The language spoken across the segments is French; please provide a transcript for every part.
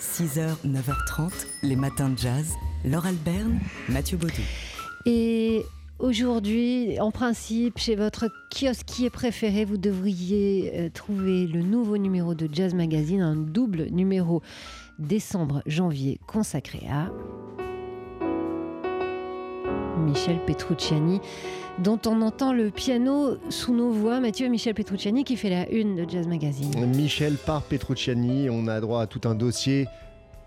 6h, 9h30, les matins de jazz. Laure Alberne, Mathieu Baudou. Et aujourd'hui, en principe, chez votre kiosquier préféré, vous devriez euh, trouver le nouveau numéro de Jazz Magazine, un double numéro décembre-janvier consacré à Michel Petrucciani, dont on entend le piano sous nos voix. Mathieu Michel Petrucciani qui fait la une de Jazz Magazine. Michel par Petrucciani, on a droit à tout un dossier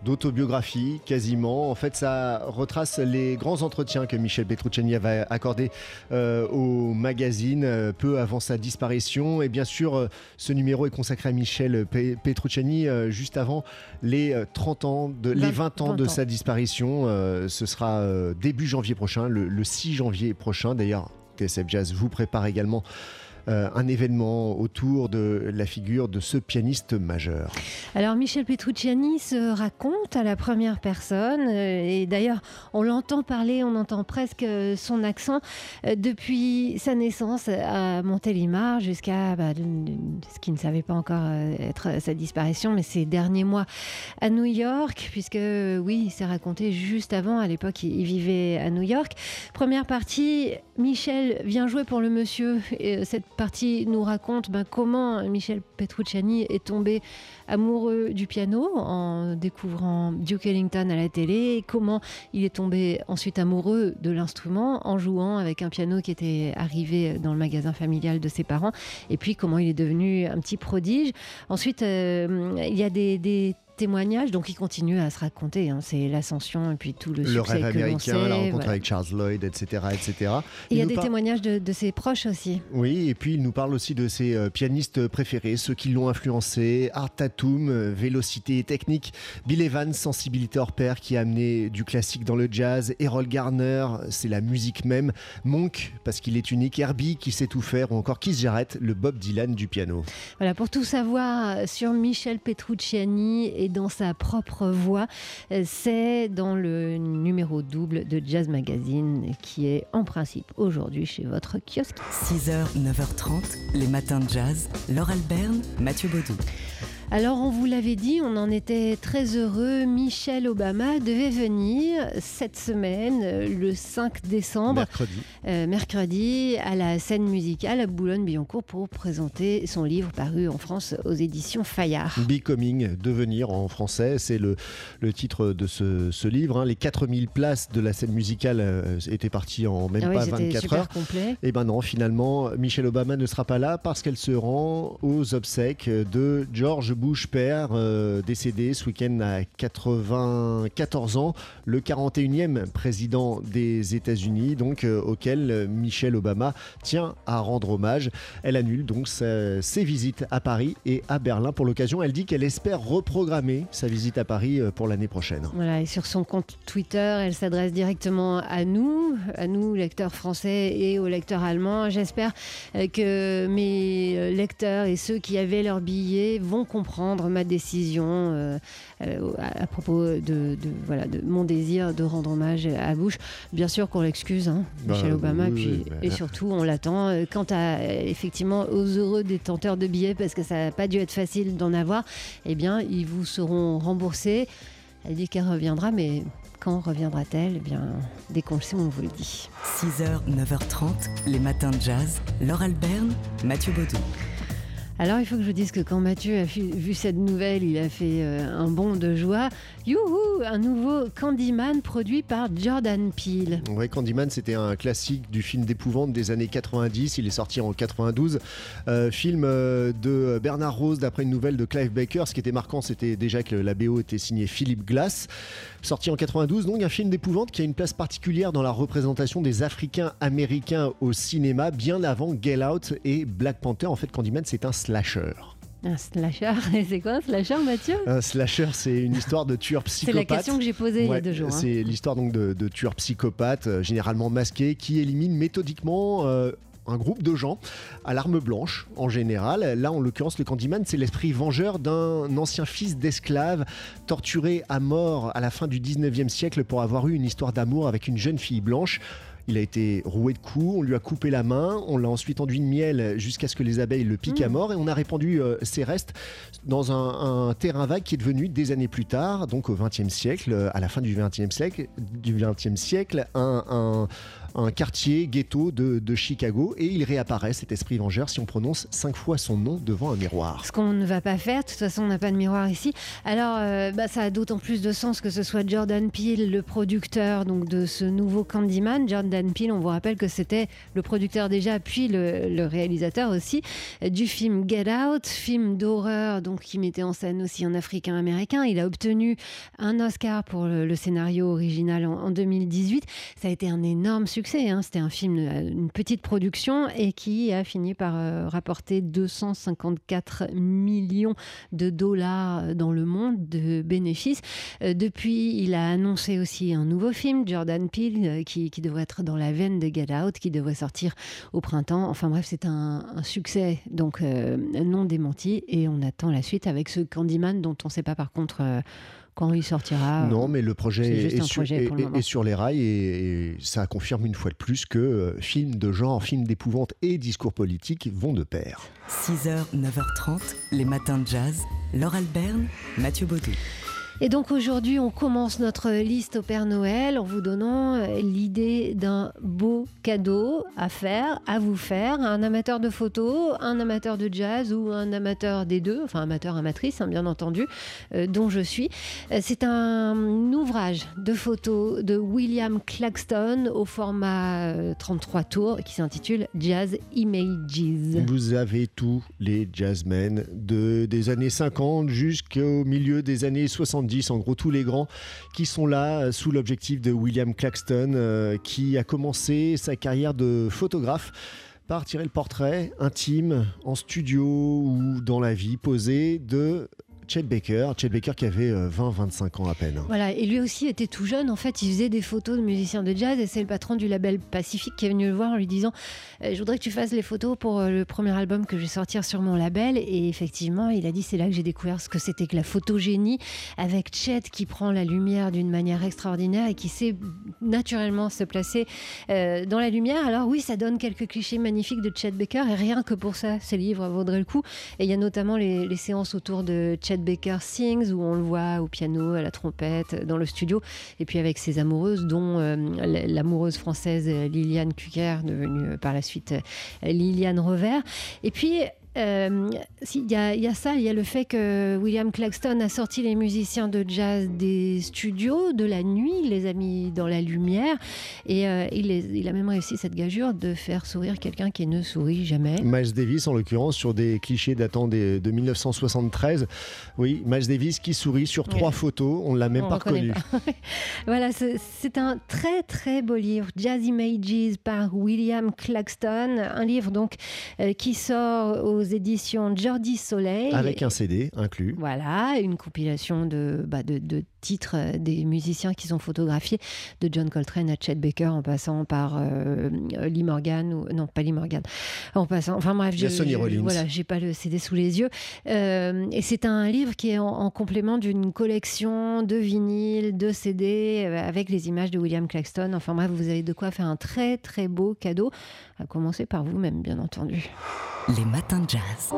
d'autobiographie quasiment. En fait, ça retrace les grands entretiens que Michel Petrucciani avait accordés euh, au magazine euh, peu avant sa disparition. Et bien sûr, euh, ce numéro est consacré à Michel Pe- Petrucciani juste avant les euh, 30 ans, de, les 20 ans 20 de ans. sa disparition. Ce sera début janvier prochain, le, le 6 janvier prochain. D'ailleurs, TSF Jazz vous prépare également euh, un événement autour de la figure de ce pianiste majeur. Alors Michel Petrucciani se raconte à la première personne euh, et d'ailleurs on l'entend parler, on entend presque euh, son accent depuis sa naissance à Montélimar jusqu'à bah, ce qui ne savait pas encore être sa disparition, mais ces derniers mois à New York, puisque oui, il s'est raconté juste avant, à l'époque il vivait à New York. Première partie, Michel vient jouer pour le monsieur. Et cette partie nous raconte ben, comment Michel Petrucciani est tombé amoureux du piano en découvrant Duke Ellington à la télé, et comment il est tombé ensuite amoureux de l'instrument en jouant avec un piano qui était arrivé dans le magasin familial de ses parents, et puis comment il est devenu un petit prodige. Ensuite, euh, il y a des, des témoignages, donc il continue à se raconter, hein, c'est l'ascension et puis tout le, le succès rêve que américain, sait, la rencontre voilà. avec Charles Lloyd, etc. etc. Et il y a des par- témoignages de, de ses proches aussi. Oui, et puis il nous parle aussi de ses euh, pianistes préférés, ceux qui l'ont influencé, Art Tatum, euh, vélocité et technique, Bill Evans, sensibilité hors pair qui a amené du classique dans le jazz, Errol Garner, c'est la musique même, Monk, parce qu'il est unique, Herbie qui sait tout faire, ou encore Keith Jarrett, le Bob Dylan du piano. Voilà, pour tout savoir sur Michel Petrucciani et dans sa propre voix, euh, c'est dans le numéro double de Jazz Magazine qui est en principe aujourd'hui chez votre kiosque. 6h, 9h30, les matins de jazz. Laure Alberne, Mathieu Baudou. Alors on vous l'avait dit, on en était très heureux. Michel Obama devait venir cette semaine, euh, le 5 décembre. Mercredi. euh, mercredi à la scène musicale à Boulogne-Billancourt pour présenter son livre paru en France aux éditions Fayard. Becoming, devenir en français, c'est le, le titre de ce, ce livre. hein. Les 4000 places de la scène musicale euh, étaient parties en même Ah oui, pas c'était 24 super heures. complet. Et ben non, finalement, Michelle Obama ne sera pas là parce qu'elle se rend aux obsèques de George Bush père, euh, décédé ce week-end à 94 ans, le 41e président des États-Unis, donc euh, auquel Michelle Obama tient à rendre hommage. Elle annule donc ses visites à Paris et à Berlin pour l'occasion. Elle dit qu'elle espère reprogrammer sa visite à Paris euh, pour l'année prochaine. Voilà, et sur son compte Twitter, elle s'adresse directement à nous, à nous, lecteurs français et aux lecteurs allemands. J'espère que mes lecteurs et ceux qui avaient leur billet vont comprendre ma décision euh, euh, à, à propos de, de- voilà, de mon désir de rendre hommage à Bush. Bien sûr qu'on l'excuse, hein, Bah, Michel Obama, oui, et, puis, oui, bah, et surtout on l'attend. Euh, Quant à effectivement aux heureux détenteurs de billets, parce que ça n'a pas dû être facile d'en avoir, eh bien ils vous seront remboursés. Elle dit qu'elle reviendra, mais quand reviendra-t-elle? Eh bien, dès qu'on le sait, on vous le dit. 6h, 9h30, les matins de jazz. Laure Alberne, Mathieu Baudou. Alors, il faut que je vous dise que quand Mathieu a vu, cette nouvelle, il a fait euh, un bond de joie. Youhou Un nouveau Candyman produit par Jordan Peele. Ouais, Candyman, c'était un classique du film d'épouvante des années 90. Il est sorti en 92. Euh, film euh, de Bernard Rose d'après une nouvelle de Clive Baker. Ce qui était marquant, c'était déjà que la BO était signée Philippe Glass. Sorti en 92, donc un film d'épouvante qui a une place particulière dans la représentation des Africains américains au cinéma, bien avant Get Out et Black Panther. En fait, Candyman, c'est un slasher. Un slasher. C'est quoi un slasher, Mathieu? Un slasher, c'est une histoire de tueur C'est psychopathe. la question que j'ai posée il y a deux jours. hein. C'est l'histoire donc de, de tueurs psychopathes, euh, généralement masqués, qui éliminent méthodiquement euh, un groupe de gens à l'arme blanche en général. Là, en l'occurrence, le Candyman, c'est l'esprit vengeur d'un ancien fils d'esclave torturé à mort à la fin du 19e siècle pour avoir eu une histoire d'amour avec une jeune fille blanche. Il a été roué de coups, on lui a coupé la main, on l'a ensuite enduit de miel jusqu'à ce que les abeilles le piquent à Mmh. mort et on a répandu euh, ses restes dans un, un terrain vague qui est devenu des années plus tard, donc au XXe siècle, euh, à la fin du XXe siècle, du XXe siècle, un, un- un quartier ghetto de, Chicago et il réapparaît cet esprit vengeur si on prononce cinq fois son nom devant un miroir. Ce qu'on ne va pas faire, de toute façon on n'a pas de miroir ici. Alors euh, bah, ça a d'autant plus de sens que ce soit Jordan Peele, le producteur donc, de ce nouveau Candyman. Jordan Peele, on vous rappelle que c'était le producteur déjà, puis le, réalisateur aussi, du film Get Out, film d'horreur donc qui mettait en scène aussi un Africain américain. Il a obtenu un Oscar pour le, le scénario original en, en 2018. Ça a été un énorme succès. Hein. C'était un film, euh, une petite production et qui a fini par euh, rapporter 254 millions de dollars dans le monde de bénéfices. Euh, depuis, il a annoncé aussi un nouveau film, Jordan Peele, euh, qui, devrait être dans la veine de Get Out, qui devrait sortir au printemps. Enfin bref, c'est un, un succès donc euh, non démenti et on attend la suite avec ce Candyman dont on ne sait pas par contre euh, quand il sortira. Non, mais le projet, est, sur, projet est- pour le est- moment. est sur les rails et, et ça confirme une fois de plus que euh, film de genre, film d'épouvante et discours politique vont de pair. 6h, 9h30, les matins de jazz. Laure Alberne, Mathieu Baudou. Et donc aujourd'hui, on commence notre liste au Père Noël en vous donnant euh, l'idée d'un beau cadeau à faire, à vous faire, à un amateur de photos, un amateur de jazz ou un amateur des deux, enfin amateur, amatrice, hein, bien entendu, euh, dont je suis. Euh, C'est un ouvrage de photos de William Claxton au format euh, 33 tours qui s'intitule Jazz Images. Vous avez tous les jazzmen de, des années 50 jusqu'au milieu des années 70, en gros tous les grands qui sont là euh, sous l'objectif de William Claxton euh, qui a commencé sa carrière de photographe par tirer le portrait intime en studio ou dans la vie posé de Chet Baker. Chet Baker qui avait euh, 20-25 ans à peine. Voilà, et lui aussi était tout jeune. En fait, il faisait des photos de musiciens de jazz et c'est le patron du label Pacifique qui est venu le voir en lui disant euh, Je voudrais que tu fasses les photos pour euh, le premier album que je vais sortir sur mon label. Et effectivement, il a dit C'est là que j'ai découvert ce que c'était que la photogénie avec Chet qui prend la lumière d'une manière extraordinaire et qui sait naturellement se placer euh, dans la lumière. Alors, oui, ça donne quelques clichés magnifiques de Chet Baker et rien que pour ça, ces livres vaudraient le coup. Et il y a notamment les, les séances autour de Chet Baker Sings où on le voit au piano, à la trompette, dans le studio, et puis avec ses amoureuses, dont euh, l'amoureuse française euh, Liliane Cuquer, devenue euh, par la suite Liliane Revers. Et puis. Euh, si, Il y, a- y a ça, il y a le fait que William Claxton a sorti les musiciens de jazz des studios de la nuit, il les a mis dans la lumière et euh, il, les- il a même réussi cette gageure de faire sourire quelqu'un qui ne sourit jamais. Miles Davis, en l'occurrence, sur des clichés datant des- de 1973. Oui, Miles Davis qui sourit sur trois Ouais. photos, on ne l'a même On pas reconnu. Voilà, c'est un très très beau livre, Jazz Images par William Claxton, un livre donc euh, qui sort aux éditions Jordi Soleil. Avec un CD inclus. Voilà, une compilation de, bah, de, de titres euh, des musiciens qui sont photographiés, de John Coltrane à Chet Baker, en passant par euh, Lee Morgan, ou non pas Lee Morgan, en passant, enfin bref, Rollins. voilà, j'ai pas le CD sous les yeux. Euh, et c'est un livre qui est en, en complément d'une collection de vinyles, de CD, euh, avec les images de William Claxton. Enfin bref, vous avez de quoi faire un très très beau cadeau, à commencer par vous-même, bien entendu. Les matins de jazz.